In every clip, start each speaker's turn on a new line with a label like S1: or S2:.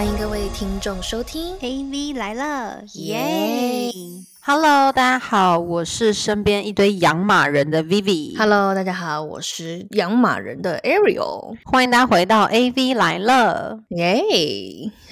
S1: 欢迎各位听众收听
S2: AV 来了，
S1: 耶！
S2: Hello，大家好，我是身边一堆养马人的 Vivi。
S1: Hello，大家好，我是养马人的 Ariel。
S2: 欢迎大家回到 AV 来了。
S1: 耶、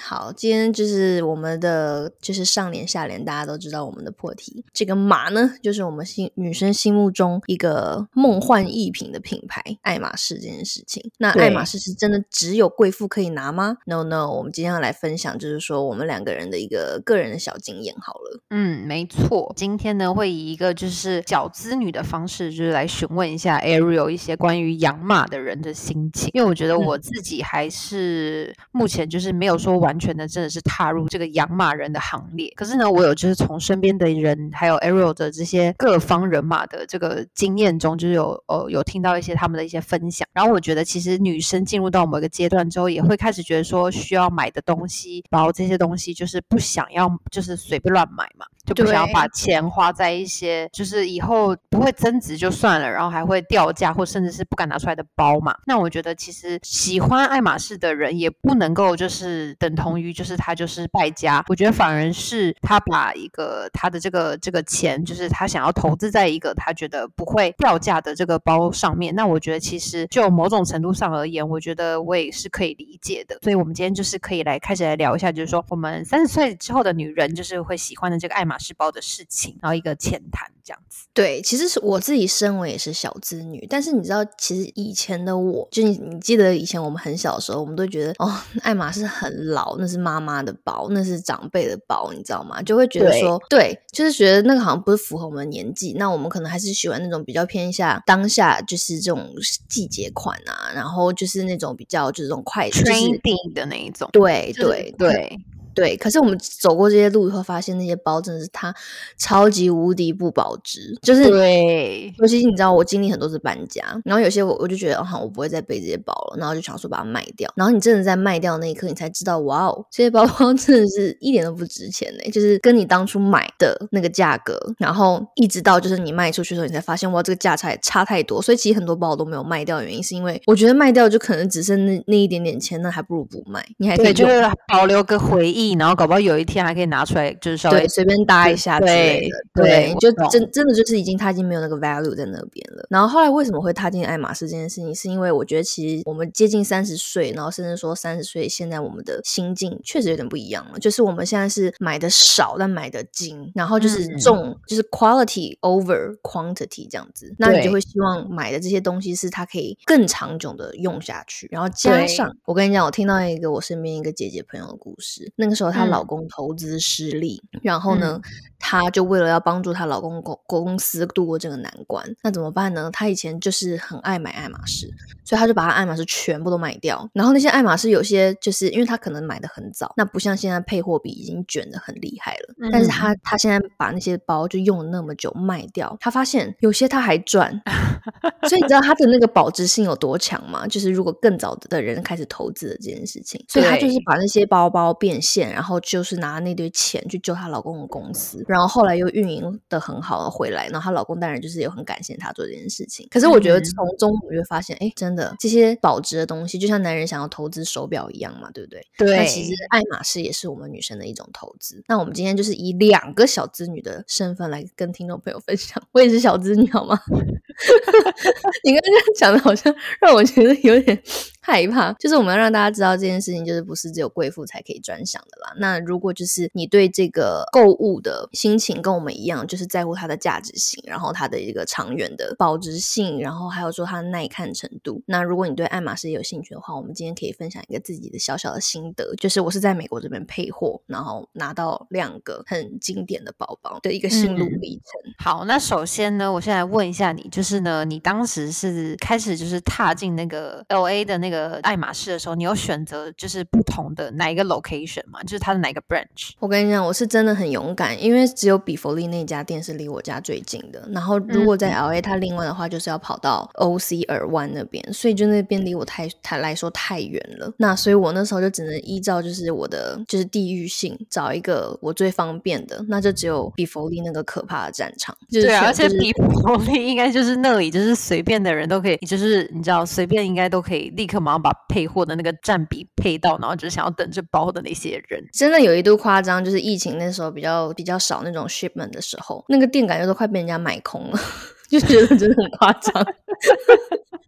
S1: 好，今天就是我们的就是上联下联，大家都知道我们的破题。这个马呢，就是我们心女生心目中一个梦幻逸品的品牌——爱马仕这件事情。那爱马仕是真的只有贵妇可以拿吗？No No，我们今天要来分享，就是说我们两个人的一个个人的小经验。好了，
S2: 嗯，没错。今天呢，会以一个就是小资女的方式，就是来询问一下 Ariel 一些关于养马的人的心情。因为我觉得我自己还是目前就是没有说完全的真的是踏入这个养马人的行列。可是呢，我有就是从身边的人，还有 Ariel 的这些各方人马的这个经验中，就是有呃有听到一些他们的一些分享。然后我觉得其实女生进入到某一个阶段之后，也会开始觉得说需要买的东西，然后这些东西就是不想要就是随便乱买嘛。就不想要
S1: 对
S2: 把钱花在一些就是以后不会增值就算了，然后还会掉价或甚至是不敢拿出来的包嘛。那我觉得其实喜欢爱马仕的人也不能够就是等同于就是他就是败家，我觉得反而是他把一个他的这个这个钱，就是他想要投资在一个他觉得不会掉价的这个包上面。那我觉得其实就某种程度上而言，我觉得我也是可以理解的。所以我们今天就是可以来开始来聊一下，就是说我们三十岁之后的女人就是会喜欢的这个爱马仕包的事情，然后一个浅谈这样子。
S1: 对，其实是我自己身为也是小资女，但是你知道，其实以前的我，就你你记得以前我们很小的时候，我们都觉得哦，爱马仕很老，那是妈妈的包，那是长辈的包，你知道吗？就会觉得说，对，就是觉得那个好像不是符合我们的年纪，那我们可能还是喜欢那种比较偏向当下，就是这种季节款啊，然后就是那种比较就是这种快，就是
S2: trending 的那一种，
S1: 对
S2: 就是
S1: 对
S2: 对，
S1: 对，可是我们走过这些路以后，发现那些包真的是它超级无敌不保值，就是
S2: 对，
S1: 尤其是你知道，我经历很多次搬家，然后有些我我就觉得，哦，好我不会再背这些包了，然后就想说把它卖掉。然后你真的在卖掉那一刻，你才知道，哇哦，这些包包 真的是一点都不值钱呢，就是跟你当初买的那个价格，然后一直到就是你卖出去的时候，你才发现，哇，这个价差也差太多。所以其实很多包我都没有卖掉，的原因是因为我觉得卖掉就可能只剩那那一点点钱，那还不如不卖，你还可以
S2: 对，就保留个回忆，然后搞不好有一天还可以拿出来，就是稍微
S1: 对，随便搭一下之类的，
S2: 对
S1: 就真真的就是已经他已经没有那个 value 在那边了。然后后来为什么会踏进爱马仕这件事情，是因为我觉得其实我们接近三十岁，然后甚至说三十岁，现在我们的心境确实有点不一样了。就是我们现在是买的少，但买的精，然后就是
S2: 嗯
S1: 重，就是 quality over quantity 这样子。那你就会希望买的这些东西是它可以更长久的用下去，然后加上我跟你讲，我听到一个我身边一个姐姐朋友的故事，那个时候她老
S2: 嗯。
S1: 公投资失利，然后呢，她就为了要帮助她老公公公司度过这个难关，那怎么办呢？她以前就是很爱买爱马仕，所以她就把她爱马仕全部都卖掉。然后那些爱马仕有些就是因为她可能买的很早，那不像现在配货比已经卷的很厉害了，但是
S2: 嗯
S1: 她。她现在把那些包就用了那么久卖掉，她发现有些她还赚，所以你知道她的那个保值性有多强吗？就是如果更早的人开始投资的这件事情，所以她就是把那些包包变现，然后就是拿那堆钱去救她老公的公司，然后后来又运营的很好的回来，然后她老公当然就是也很感谢她做这件事情。可是我觉得
S2: 嗯
S1: 从中我就会发现，哎、真的这些保值的东西，就像男人想要投资手表一样嘛，对不对？那
S2: 对，
S1: 其实爱马仕也是我们女生的一种投资。那我们今天就是以两个小资女的身份来跟听众朋友分享，我也是小资女好吗？你刚刚讲的好像让我觉得有点害怕，就是我们要让大家知道这件事情，就是不是只有贵妇才可以专享的啦。那如果就是你对这个购物的心情跟我们一样，就是在乎它的价值性，然后它的一个长远的保值性，然后还有说它的耐看程度。那如果你对爱马仕也有兴趣的话，我们今天可以分享一个自己的小小的心得，就是我是在美国这边配货，然后拿到两个很经典的包包的一个心路
S2: 嗯
S1: 历程。
S2: 好，那首先呢，我现在问一下你，就是呢，你当时是开始就是踏进那个 L A 的那个爱马仕的时候，你有选择就是不同的哪一个 location 吗？就是它的哪一个 branch？
S1: 我跟你讲，我是真的很勇敢，因为只有比佛利那家店是离我家最近的。然后如果在 L A，它另外的话就是要跑到 O C 尔湾那边，所以就那边离我太太来说太远了。那所以我那时候就只能依照就是我的就是地域性找一个我最方便的，那就只有比佛利那个可怕的战场。就是
S2: 对啊，而且比佛利应该就是那里，就是随便的人都可以，就是你知道随便应该都可以立刻马上把配货的那个占比配到，然后只想要等着包的那些人。
S1: 真的有一度夸张，就是疫情那时候比较比较少那种 shipment 的时候，那个店感觉都快被人家买空了，就觉得真的很夸张。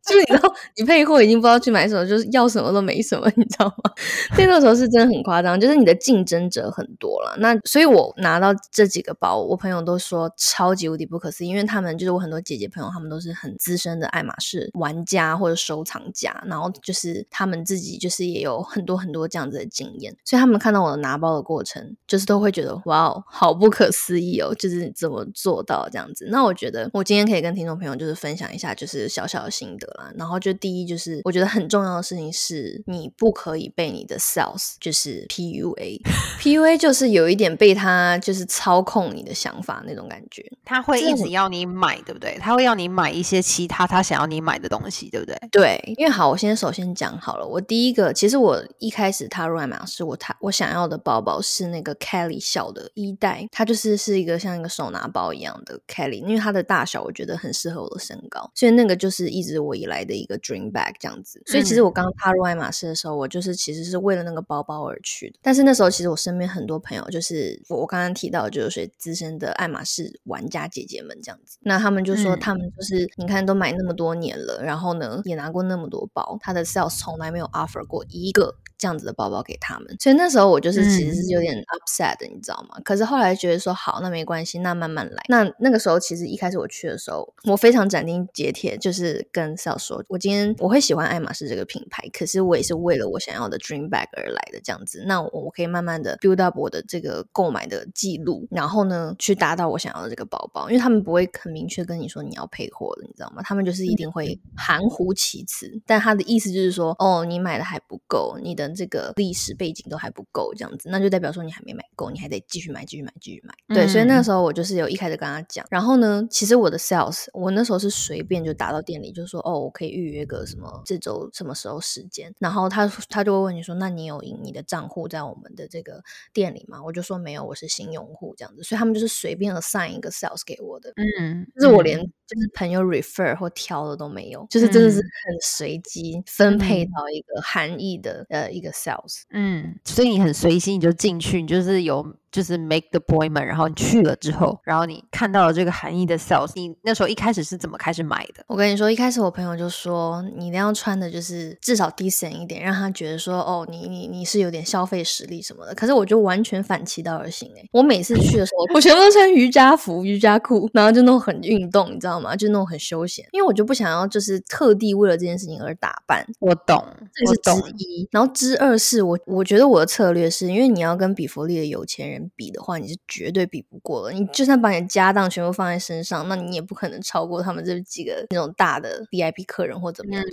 S1: 就是你知道，你配货已经不知道去买什么，就是要什么都没什么，你知道吗？那个时候是真的很夸张，就是你的竞争者很多了。那所以，我拿到这几个包，我朋友都说超级无敌不可思议，因为他们就是我很多姐姐朋友，他们都是很资深的爱马仕玩家或者收藏家，然后就是他们自己就是也有很多很多这样子的经验，所以他们看到我的拿包的过程，就是都会觉得哇哦，好不可思议哦，就是怎么做到这样子。那我觉得我今天可以跟听众朋友就是分享一下，就是小小的心得啦。然后就第一就是，我觉得很重要的事情是，你不可以被你的 sales 就是 PUA，PUA 就是有一点被他就是操控你的想法那种感觉，
S2: 他会一直要你买，对不对？他会要你买一些其他他想要你买的东西，对不对？
S1: 对，因为好，我先首先讲好了，我第一个其实我一开始踏入爱马仕，我他我想要的包包是那个 Kelly 小的一代，它就是是一个像一个手拿包一样的 Kelly，因为它的大小我觉得很适合我的身高，所以那个就是一直我。以来的一个 dream bag 这样子，所以其实我刚踏入爱马仕的时候，我就是其实是为了那个包包而去的。但是那时候其实我身边很多朋友，就是我刚刚提到就是资深的爱马仕玩家姐姐们这样子，那他们就说他们就是你看都买那么多年了，然后呢也拿过那么多包，他的 sales 从来没有 offer 过一个。这样子的包包给他们，所以那时候我就是其实是有点 upset 的，你知道吗？可是后来觉得说好，那没关系，那慢慢来。那那个时候其实一开始我去的时候，我非常斩钉截铁，就是跟 sales 说，我今天我会喜欢爱马仕这个品牌，可是我也是为了我想要的 dream bag 而来的这样子。那我我可以慢慢的 build up 我的这个购买的记录，然后呢去达到我想要的这个包包，因为他们不会很明确跟你说你要配货的，你知道吗？他们就是一定会含糊其辞，但他的意思就是说，哦，你买的还不够，你的。这个历史背景都还不够，这样子，那就代表说你还没买够，你还得继续买，继续买，继续买。对，所以那个时候我就是有一开始跟他讲，然后呢，其实我的 sales，我那时候是随便就打到店里，就说哦，我可以预约个什么这周什么时候时间，然后他他就会问你说，那你有你的账户在我们的这个店里吗？我就说没有，我是新用户这样子，所以他们就是随便的 sign 一个 sales 给我的，嗯，就是我连就是朋友 refer 或挑的都没有，就是真的是很随机分配到一个含义的呃。一个 sales，
S2: 嗯，所以你很随心，你就进去，你就是有。就是 make the appointment，然后你去了之后，然后你看到了这个含义的 sales，你那时候一开始是怎么开始买的？
S1: 我跟你说，一开始我朋友就说，你一定要穿的就是至少 decent 一点，让他觉得说，哦，你你你是有点消费实力什么的。可是我就完全反其道而行，哎，我每次去的时候，我全部都穿瑜伽服、瑜伽裤，然后就那种很运动，你知道吗？就那种很休闲，因为我就不想要就是特地为了这件事情而打扮。
S2: 我懂，
S1: 这是之一。然后之二是我，我觉得我的策略是因为你要跟比弗利的有钱人。比的话，你是绝对比不过了。你就算把你的家当全部放在身上，那你也不可能超过他们这几个那种大的 VIP 客人或怎么样的。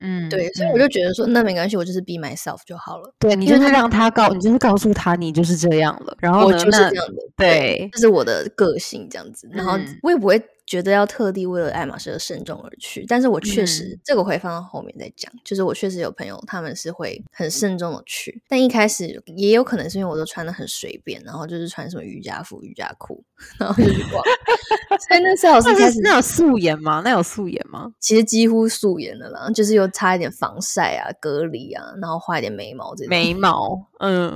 S1: 嗯，对，所以我就觉得说，那没关系，我就是 be myself 就好了。
S2: 对你就是让他告，你就是告诉他你就是这样了。然后
S1: 我就是这样的，
S2: 对，
S1: 这是我的个性这样子。然后我也不会。觉得要特地为了爱马仕而慎重而去，但是我确实这个会放到后面再讲。就是我确实有朋友，他们是会很慎重的去，但一开始也有可能是因为我都穿的很随便，然后就是穿什么瑜伽服、瑜伽裤，然后就去逛。所以那时候是开始
S2: 那有素颜吗？那有素颜吗？
S1: 其实几乎素颜的啦，就是又擦一点防晒啊、隔离啊，然后画一点眉毛这种。
S2: 眉毛，嗯，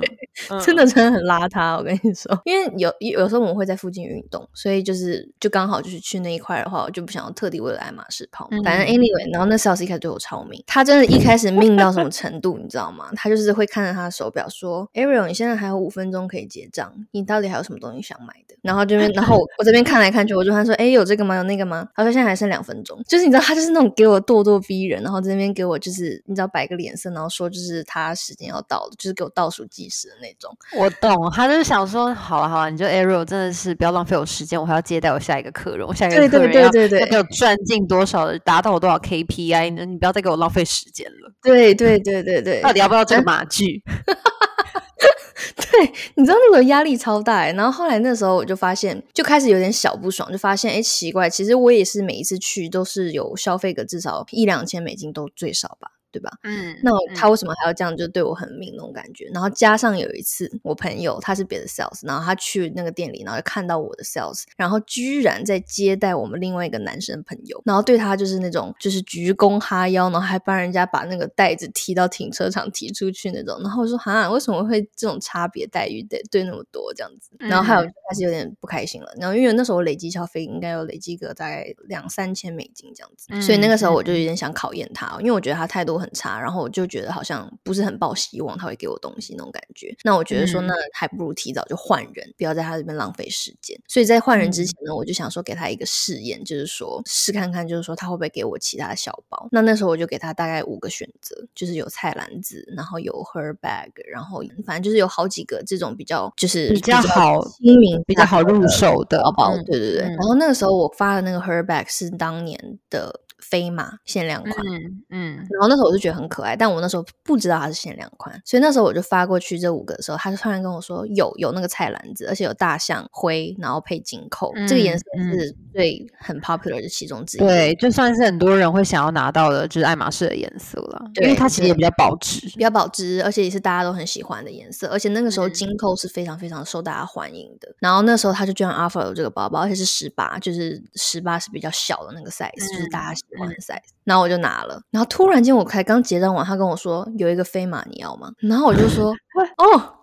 S1: 真的真的很邋遢。我跟你说，因为有有时候我们会在附近运动，所以就是就刚好就是去。那一块的话，我就不想要特地为了爱马仕跑。反正 anyway，然后那 sales 一开始对我超命，他真的一开始命到什么程度，你知道吗？他就是会看着他的手表说：“Ariel，你现在还有五分钟可以结账，你到底还有什么东西想买的？”然后这边，然后我这边看来看去，我就他说：“哎，有这个吗？有那个吗？”他说：“现在还剩两分钟。”就是你知道，他就是那种给我咄咄逼人，然后这边给我就是你知道摆个脸色，然后说就是他时间要到了，就是给我倒数计时的那种。
S2: 我懂，他就是想说：“好了好了，你就 Ariel 真的是不要浪费我时间，我还要接待我下一个客人，我下。”对
S1: 对对对对，
S2: 要赚进多少的，达到我多少 KPI 呢？你不要再给我浪费时间了。
S1: 对对对对对，
S2: 到底要不要这个马具？
S1: 对，你知道那个压力超大。然后后来那时候我就发现，就开始有点小不爽，就发现哎奇怪，其实我也是每一次去都是有消费个至少一两千美金都最少吧。对吧？
S2: 嗯，
S1: 那
S2: 嗯
S1: 他为什么还要这样，就对我很命那种感觉？然后加上有一次，我朋友他是别的 sales，然后他去那个店里，然后就看到我的 sales，然后居然在接待我们另外一个男生朋友，然后对他就是那种就是鞠躬哈腰，然后还帮人家把那个袋子提到停车场提出去那种。然后我说哈，为什么会这种差别待遇对对那么多这样子？然后还有
S2: 嗯
S1: 开始有点不开心了。然后因为那时候我累积消费应该有累积个大概两三千美金这样子，所以那个时候我就有点想考验他，因为我觉得他态度很差，然后我就觉得好像不是很抱希望他会给我东西那种感觉。那我觉得说，
S2: 嗯
S1: 那还不如提早就换人，不要在他这边浪费时间。所以在换人之
S2: 嗯
S1: 前呢，我就想说给他一个试验，就是说试看看，就是说他会不会给我其他的小包。那那时候我就给他大概五个选择，就是有菜篮子，然后有 her bag，然后反正就是有好几个这种比较就是
S2: 比较好
S1: 亲民、
S2: 比较好入手的
S1: 包包，
S2: 嗯
S1: 对对对。
S2: 嗯
S1: 然后那个时候我发的那个 her bag 是当年的飞马限量款。
S2: 嗯嗯
S1: 然后那时候我就觉得很可爱，但我那时候不知道它是限量款，所以那时候我就发过去这五个的时候，他就突然跟我说有有那个菜篮子，而且有大象灰，然后配金扣，这个颜色
S2: 嗯
S1: 是最很 popular 的其中之一。
S2: 对，就算是很多人会想要拿到的，就是爱马仕的颜色了，因为它其实也比较保值。
S1: 比较保值，而且也是大家都很喜欢的颜色，而且那个时候
S2: 嗯
S1: 金扣是非常非常受大家欢迎的。然后那时候他就居然 offer 了这个包包，而且是十八，就是十八是比较小的那个 size，、就是大家喜欢的 size。然后我就拿了，然后突然间我才刚结账完，他跟我说有一个飞马你要吗？然后我就说 哦。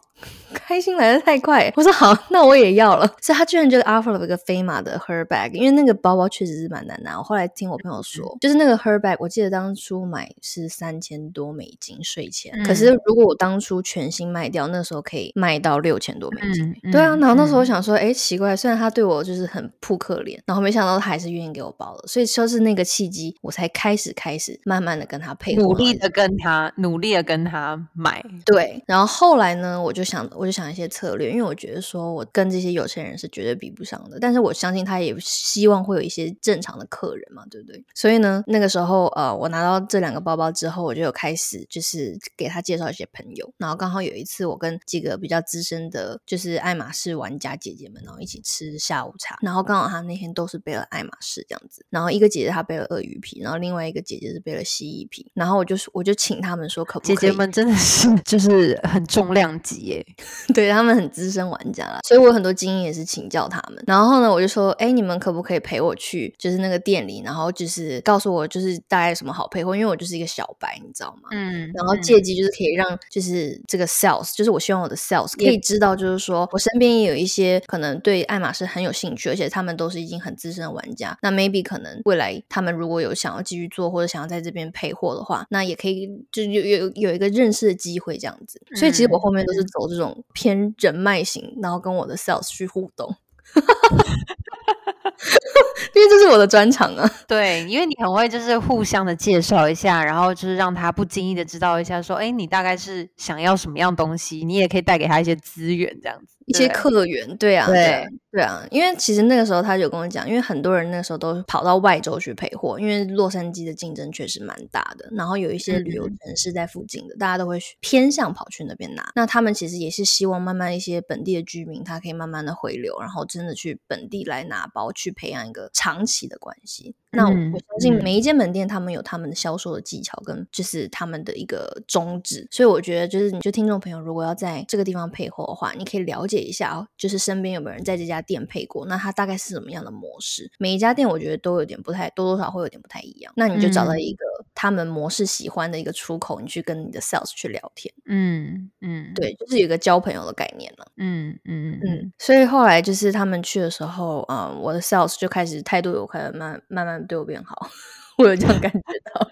S1: 开心来的太快，我说好，那我也要了。所以他居然就 offer 了一个飞马的 her bag，因为那个包包确实是蛮难拿。我后来听我朋友说，就是那个 her bag，我记得当初买是三千多美金税前，可是
S2: 嗯
S1: 如果我当初全新卖掉，那时候可以卖到六千多美金。
S2: 嗯，
S1: 对啊，
S2: 嗯
S1: 然后那时候我
S2: 嗯。
S1: 想说，哎、奇怪，虽然他对我就是很扑克脸，然后没想到他还是愿意给我包了，所以就是那个契机，我才开始开始慢慢的跟他配合，
S2: 努力的跟他努力的跟他买，
S1: 对，然后后来呢，我就想，我就想一些策略，因为我觉得说我跟这些有钱人是绝对比不上的，但是我相信他也希望会有一些正常的客人嘛，对不对？所以呢，那个时候呃，我拿到这两个包包之后，我就有开始就是给他介绍一些朋友，然后刚好有一次我跟几个比较资深的，就是爱马仕玩家姐姐们，然后一起吃下午茶，然后刚好他那天都是背了爱马仕这样子，然后一个姐姐她背了鳄鱼皮，然后另外一个姐姐是背了蜥蜴皮，然后我就我就请他们说可不可以
S2: 姐姐们真的是 就是很重量级耶，
S1: 对他们很资深玩家啦，所以我有很多经验也是请教他们。然后呢，我就说，哎，你们可不可以陪我去，就是那个店里，然后就是告诉我，就是大概什么好配货，因为我就是一个小白，你知道吗？
S2: 嗯，
S1: 然后
S2: 嗯
S1: 借机就是可以让就是这个 sales，就是我希望我的 sales 可以知道，就是说我身边也有一些可能对爱马仕很有兴趣，而且他们都是已经很资深的玩家。那 maybe 可能未来他们如果有想要继续做，或者想要在这边配货的话，那也可以就有有有一个认识的机会这样子。所以其实我
S2: 嗯
S1: 后面都是走这种偏人脉型，然后跟我的 sales 去互动。因为这是我的专长啊，
S2: 对，因为你很会就是互相的介绍一下，然后就是让他不经意的知道一下，说，哎，你大概是想要什么样东西，你也可以带给他一些资源，这样子，
S1: 一些客源，对啊，
S2: 对
S1: 啊对啊，因为其实那个时候他就跟我讲，因为很多人那个时候都跑到外州去配货，因为洛杉矶的竞争确实蛮大的，然后有一些旅游
S2: 嗯
S1: 城市在附近的，大家都会去偏向跑去那边拿。那他们其实也是希望慢慢一些本地的居民，他可以慢慢的回流，然后真的去本地来拿包，去培养一个长期的关系。那我相信
S2: 嗯
S1: 每一间门店，他们有他们的销售的技巧跟就是他们的一个宗旨，所以我觉得就是你就听众朋友，如果要在这个地方配货的话，你可以了解一下哦，就是身边有没有人在这家店配过，那它大概是什么样的模式？每一家店我觉得都有点不太多多少会有点不太一样，那你就找到
S2: 嗯
S1: 一个他们模式喜欢的一个出口，你去跟你的 sales 去聊天，
S2: 嗯嗯，
S1: 对，就是有一个交朋友的概念了。
S2: 嗯嗯嗯
S1: 嗯，所以后来就是他们去的时候，嗯，我的 sales 就开始态度有可能慢慢慢对我变好，我有这样感觉到。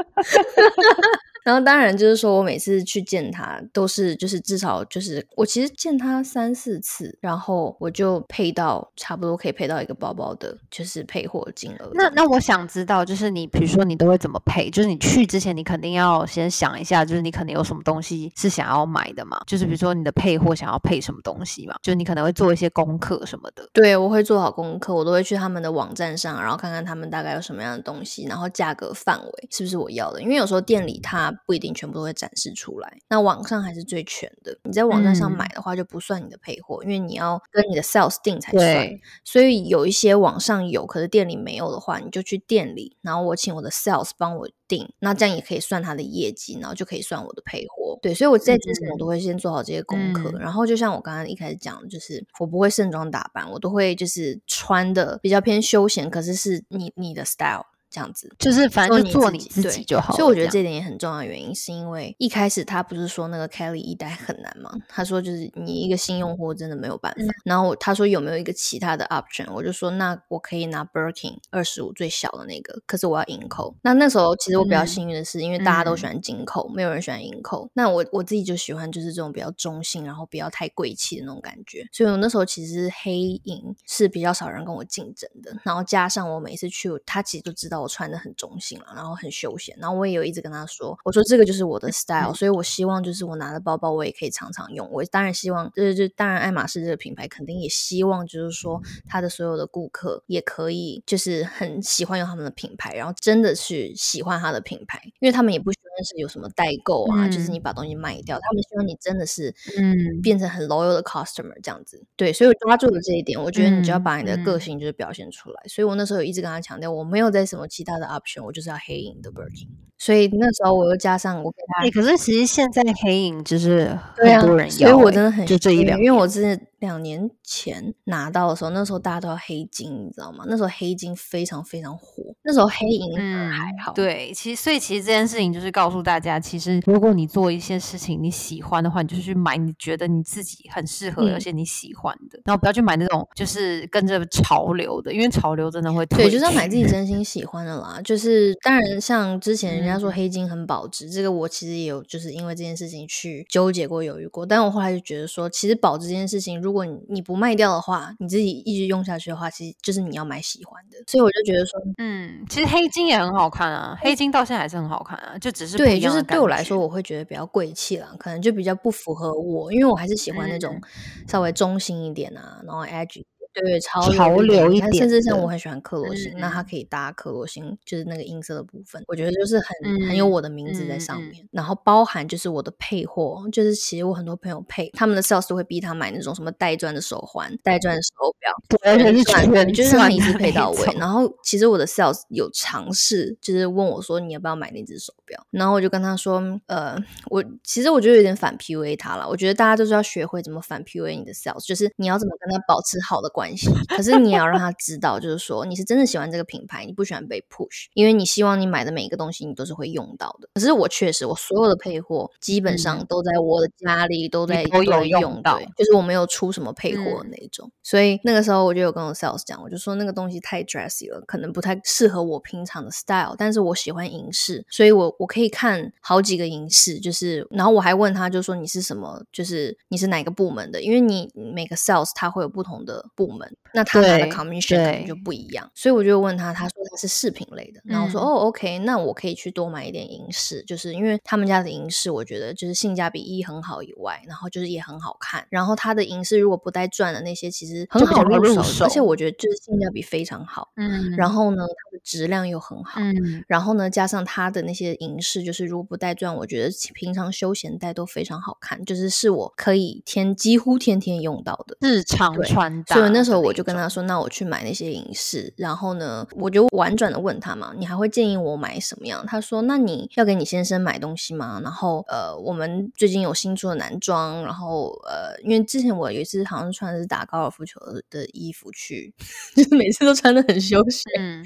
S1: 然后当然就是说我每次去见他，都是就是至少就是我其实见他三四次，然后我就配到差不多可以配到一个包包的，就是配货金额。
S2: 那那我想知道，就是你比如说你都会怎么配？就是你去之前，你肯定要先想一下，就是你可能有什么东西是想要买的嘛？就是比如说你的配货想要配什么东西嘛？就你可能会做一些功课什么的。
S1: 对，我会做好功课，我都会去他们的网站上，然后看看他们大概有什么样的东西，然后价格范围是不是我要的。因为有时候店里它不一定全部都会展示出来。那网上还是最全的。你在网站上
S2: 嗯
S1: 买的话，就不算你的配货，因为你要跟你的 sales 定才算。所以有一些网上有，可是店里没有的话，你就去店里，然后我请我的 sales 帮我定，那这样也可以算他的业绩，然后就可以算我的配货。对，所以我在之前我都会先做好这些功课，
S2: 嗯
S1: 然后就像我刚刚一开始讲，就是我不会盛装打扮，我都会就是穿的比较偏休闲，可是是你你的 style 这样子。
S2: 就是反正就做你自己就好了。
S1: 所以我觉得
S2: 这
S1: 点也很重要的原因，是因为一开始他不是说那个 Kelly 一代很难吗？他说就是你一个新用户真的没有办
S2: 嗯
S1: 法。然后他说有没有一个其他的 option？我就说那我可以拿 Birkin 二十五最小的那个，可是我要银扣。那那时候其实我比较
S2: 嗯
S1: 幸运的是，因为大家都
S2: 嗯
S1: 喜欢金扣，没有人喜欢银扣。那我我自己就喜欢就是这种比较中性，然后不要太贵气的那种感觉。所以我那时候其实黑银是比较少人跟我竞争的。然后加上我每次去，他其实就知道我穿的很中性了，然后很休闲。然后我也有一直跟他说，我说这个就是我的 style，、所以我希望就是我拿的包包我也可以常常用。我当然希望，就是就当然爱马仕这个品牌肯定也希望就是说他的所有的顾客也可以就是很喜欢用他们的品牌，然后真的去喜欢他的品牌，因为他们也不希望是有什么代购啊，就是
S2: 嗯
S1: 你把东西卖掉，他们希望你真的是
S2: 嗯
S1: 变成很 loyal 的 customer 这样子。对，所以我抓住了这一点，我觉得你就要
S2: 嗯
S1: 把你的个
S2: 嗯
S1: 性就是表现出来。所以我那时候有一直跟他强调，我没有在什么其他的 option，我就是要黑影的 Birkin。所以那时候我又加上我给他
S2: 哎、可是其实现在黑影就是很多人要、
S1: 所以我
S2: 哎
S1: 真的很
S2: 就这一两
S1: 因为我
S2: 年
S1: 是两年前拿到的时候，那时候大家都要黑金，你知道吗？那时候黑金非常非常火，那时候黑银还好。
S2: 对，其实所以其实这件事情就是告诉大家，其实如果你做一些事情你喜欢的话，你就去买你觉得你自己很适合、
S1: 嗯
S2: 而且你喜欢的，然后不要去买那种就是跟着潮流的，因为潮流真的会
S1: 对，
S2: 退
S1: 就是要买自己真心喜欢的啦。就是当然，像之前人家说
S2: 嗯
S1: 黑金很保值，这个我其实也有就是因为这件事情去纠结过、犹豫过。但我后来就觉得说，其实保值这件事情，如果你你不卖掉的话，你自己一直用下去的话，其实就是你要买喜欢的。所以我就觉得说，
S2: 嗯，其实黑金也很好看啊，黑金到现在还是很好看啊，就只是
S1: 对，就是对我来说，我会觉得比较贵气啦，可能就比较不符合我，因为我还是喜欢那种稍微中性一点啊，然后 edge 对潮
S2: 潮
S1: 流
S2: 流一
S1: 你看甚至像我很喜欢克罗心，那它
S2: 嗯
S1: 可以搭克罗心，就是那个音色的部分，我觉得就是很、很有
S2: 嗯
S1: 我的名字在上面，然后包含就是我的配货，就是其实我很多朋友配他们的 sales 都会逼他买那种什么带钻的手环、带钻的手表，
S2: 对，而且是
S1: 钻
S2: 全
S1: 就是让他一次配到位。然后其实我的 sales 有尝试，就是问我说你要不要买那只手表，然后我就跟他说，呃，我其实我觉得有点反 PUA 他了。我觉得大家就是要学会怎么反 PUA 你的 sales，就是你要怎么跟他保持好的关系，可是你也要让他知道，就是说你是真的喜欢这个品牌，你不喜欢被 push，因为你希望你买的每一个东西你都是会用到的。可是我确实，我所有的配货基本上
S2: 嗯
S1: 都在我的家里，都在
S2: 都有
S1: 在
S2: 用到
S1: 就是我没有出什么配货那一种。所以那个时候我就有跟我 sales 讲，我就说那个东西太 dressy 了，可能不太适合我平常的 style，但是我喜欢银饰，所以我我可以看好几个银饰，就是然后我还问他，就说你是什么，就是你是哪个部门的，因为你每个 sales 他会有不同的部门，那他拿的 commission 可能就不一样，所以我就问他，他说他是饰品类的，然后我说、
S2: 嗯。
S1: 哦 OK，那我可以去多买一点银饰，就是因为他们家的银饰，我觉得就是性价比一很好以外，然后就是也很好看，然后它的银饰如果不带钻的那些，其实很好入
S2: 入
S1: 手，而且我觉得就是性价比非常好。
S2: 嗯，
S1: 然后呢，它的质量又很好，
S2: 嗯。
S1: 然后呢，加上它的那些银饰，就是如果不带钻，我觉得平常休闲戴都非常好看，就是是我可以天几乎天天用到的。
S2: 日常。穿搭，
S1: 所以那时候我就跟他说，那我去买那些银饰，然后呢，我就婉转的问他嘛，你还会建议我买什么样？他说，那你要给你先生买东西吗？然后呃，我们最近有新出的男装，然后呃，因为之前我有一次好像穿的是打高尔夫球的衣服去，就是每次都穿的很休闲。
S2: 嗯，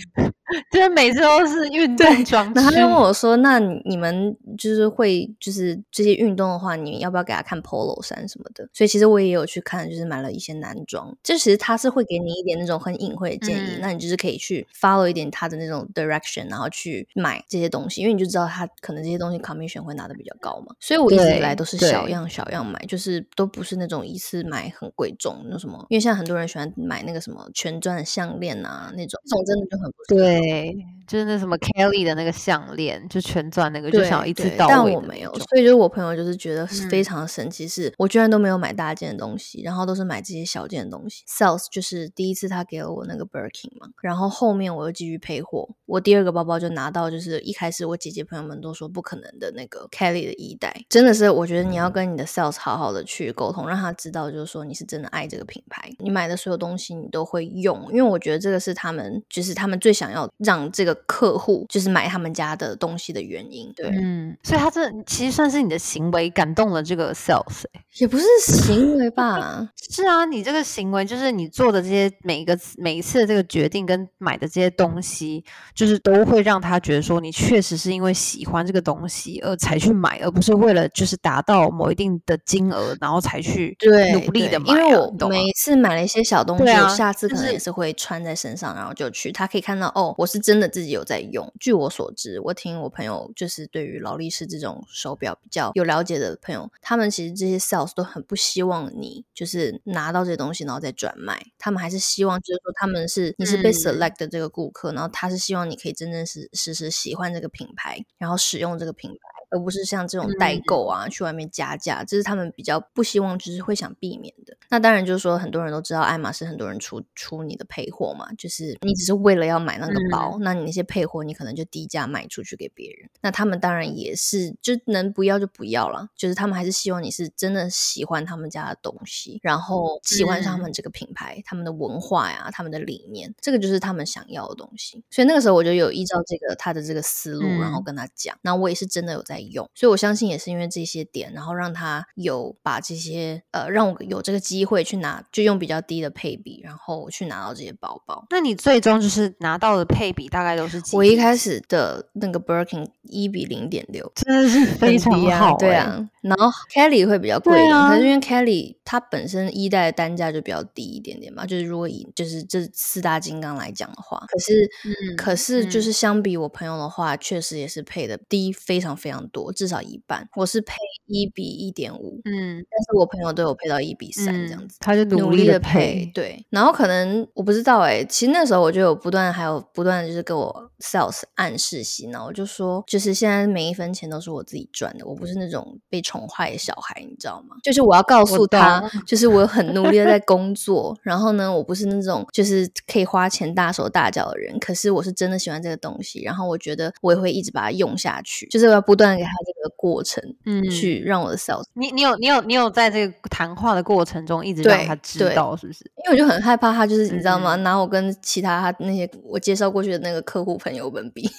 S2: 就是每次都是运动装
S1: 然后他就问我说：“那你你们就是会就是这些运动的话，你要不要给他看 polo 衫什么的？”所以其实我也有去看，就是买了一些男装。就其实他是会给你一点那种很隐晦的建议，
S2: 嗯
S1: 那你就是可以去 follow 一点他的那种 direction，然后去买这些东西，因为你就知道他可能这些东西 commission 会拿的比较高嘛。所以我一直以来都是小样小样买，就是都不是那种一次买很贵重那什么。因为现在很多人喜欢买那个什么全钻项链啊，那种这种真的就很不适合
S2: 对就是那什么 Kelly 的那个项链，就全钻那个，就
S1: 对
S2: 想要一次到位
S1: 但我没有，所以就是我朋友就是觉得是非
S2: 嗯。
S1: 常神奇，是我居然都没有买大件的东西，然后都是买这些小件的东西。Sales 就是第一次他给了我那个 Birkin 嘛，然后后面我又继续配货，我第二个包包就拿到就是一开始我姐姐朋友们都说不可能的那个 Kelly 的一代，真的是我觉得你要跟你的 Sales 好好的去沟通，让他知道就是说你是真的爱这个品牌，你买的所有东西你都会用，因为我觉得这个是他们就是他们最想要让这个客户就是买他们家的东西的原因，对。
S2: 嗯，所以他这其实算是你的行为感动了这个 sales 欸、
S1: 也不是行为吧？
S2: 是啊，你这个行为就是你做的这些每一个每一次的这个决定跟买的这些东西，就是都会让他觉得说你确实是因为喜欢这个东西而才去买，而不是为了就是达到某一定的金额然后才去
S1: 对，
S2: 努力的买、啊。
S1: 因为我每一次买了一些小东西，
S2: 啊
S1: 我下次可能也是会穿在身上，然后就去，他可以看到哦，我是真的自己有在用。据我所知，我听我朋友就是对于劳力士这种手表比较有了解的朋友，他们其实这些 sales 都很不希望你就是拿到这些东西然后再转卖，他们还是希望就是说他们是你是被
S2: 嗯
S1: select 的这个顾客，然后他是希望你可以真真实实实喜欢这个品牌，然后使用这个品牌。而不是像这种代
S2: 嗯
S1: 购啊，去外面加价，这是他们比较不希望，就是会想避免的。那当然就是说，很多人都知道爱马仕很多人出出你的配货嘛，就是你只是为了要买那个包，那你那些配货你可能就低价卖出去给别人。那他们当然也是，就能不要就不要了，就是他们还是希望你是真的喜欢他们家的东西，然后喜欢上他们这个品牌、他们的文化呀、他们的理念，这个就是他们想要的东西。所以那个时候我就有依照这个他的这个思路，然后
S2: 嗯
S1: 跟他讲，那我也是真的有在用，所以我相信也是因为这些点，然后让他有把这些呃让我有这个机会去拿，就用比较低的配比，然后去拿到这些包包。
S2: 那你最终就是拿到的配比大概都是几？
S1: 我一开始的那个 Birkin 一比零点六，
S2: 真的是非常好、欸，
S1: 对啊。然后 Kelly 会比较贵一点，
S2: 对啊
S1: 可是因为 Kelly 它本身一代的单价就比较低一点点嘛，就是如果以就是这四大金刚来讲的话，可是、
S2: 嗯
S1: 可是就
S2: 嗯
S1: 是相比我朋友的话，确实也是配的低非常非常多，至少一半。我是配一比一点五，
S2: 嗯
S1: 但是我朋友都有配到一比三这样子。
S2: 他就
S1: 努
S2: 力的
S1: 的配，对，然后可能我不知道哎、其实那时候我就有不断还有不断的就是跟我 sales 暗示洗脑，我就说就是现在每一分钱都是我自己赚的，我不是那种被宠坏的小孩，你知道吗？就是我要告诉他，就是我很努力的在工作，然后呢，我不是那种就是可以花钱大手大脚的人，可是我是真的喜欢这个东西，然后我觉得我也会一直把它用下去，就是我要不断的给他这个过程，
S2: 嗯
S1: 去让我的 sales
S2: 你你有你有你有在这个谈话的过程中一直让他知道，是不是？
S1: 因为我就很害怕他，就是你知道
S2: 嗯
S1: 吗？拿我跟其他他那些我介绍过去的那个客户朋友们比，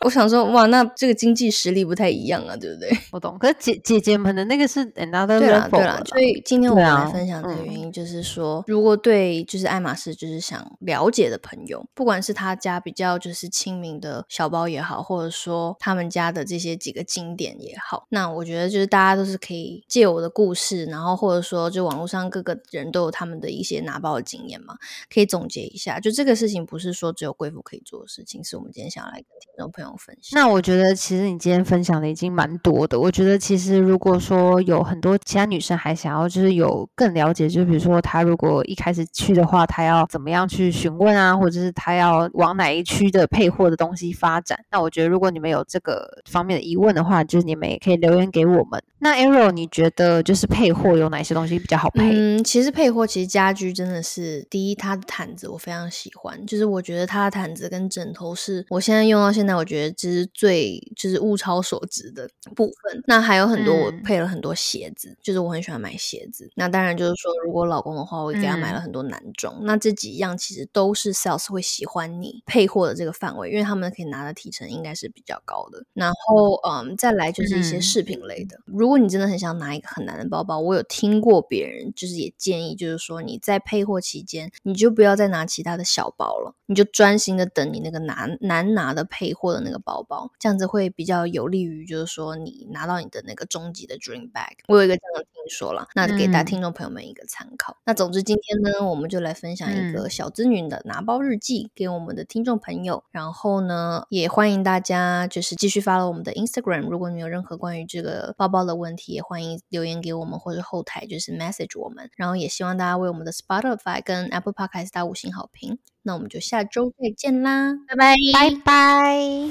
S1: 我想说，哇，那这个经济实力不太一样啊，对不对？
S2: 我懂，可是姐姐姐们的那个是 another
S1: 对
S2: level
S1: 啦，对啦
S2: 了，
S1: 所以今天我们来分享这个
S2: 嗯
S1: 原因，就是说，如果对就是爱马仕就是想了解的朋友，不管是他家比较就是亲民的小包也好，或者说他们家的这些几个经典也好，那我觉得就是大家都是可以借我的故事，然后或者说就网络上各个人都有他们的一些拿包的经验嘛，可以总结一下。就这个事情不是说只有贵妇可以做的事情，是我们今天想要来众朋友分享。
S2: 那我觉得其实你今天分享的已经蛮多的。我觉得其实如果说有很多其他女生还想要就是有更了解，就比如说她如果一开始去的话，她要怎么样去询问啊，或者是她要往哪一区的配货的东西发展。那我觉得如果你们有这个方面的疑问的话，就是你们也可以留言给我们。那 Arrow，你觉得就是配货有哪些东西比较好配？
S1: 嗯，其实配货其实家居真的是第一，它的毯子我非常喜欢，就是我觉得它的毯子跟枕头是我现在用到现在，我觉得这是最就是物超所值的部分。那还有很多我
S2: 嗯
S1: 配了很多鞋子，就是我很喜欢买鞋子。那当然就是说，如果老公的话，我也给他买了
S2: 嗯
S1: 很多男装。那这几样其实都是 sales 会喜欢你配货的这个范围，因为他们可以拿的提成应该是比较高的。然后嗯，再来就是一些
S2: 嗯
S1: 饰品类的。如果你真的很想拿一个很难的包包，我有听过别人就是也建议，就是说你在配货期间，你就不要再拿其他的小包了，你就专心的等你那个难难拿的配货的那个包包，这样子会比较有利于就是说你拿到你的那个终极的 dream bag。我有一个这样的听说了，那给大家
S2: 嗯
S1: 听众朋友们一个参考。那总之今天呢，我们就来分享一个
S2: 嗯
S1: 小资女的拿包日记给我们的听众朋友，然后呢，也欢迎大家就是继续发了我们的 Instagram。如果你有任何关于这个包包的问题，也欢迎留言给我们或者后台就是 message 我们。然后也希望大家为我们的 Spotify 跟 Apple Podcast 打五星好评。那我们就下周再见啦拜拜。
S2: 拜拜。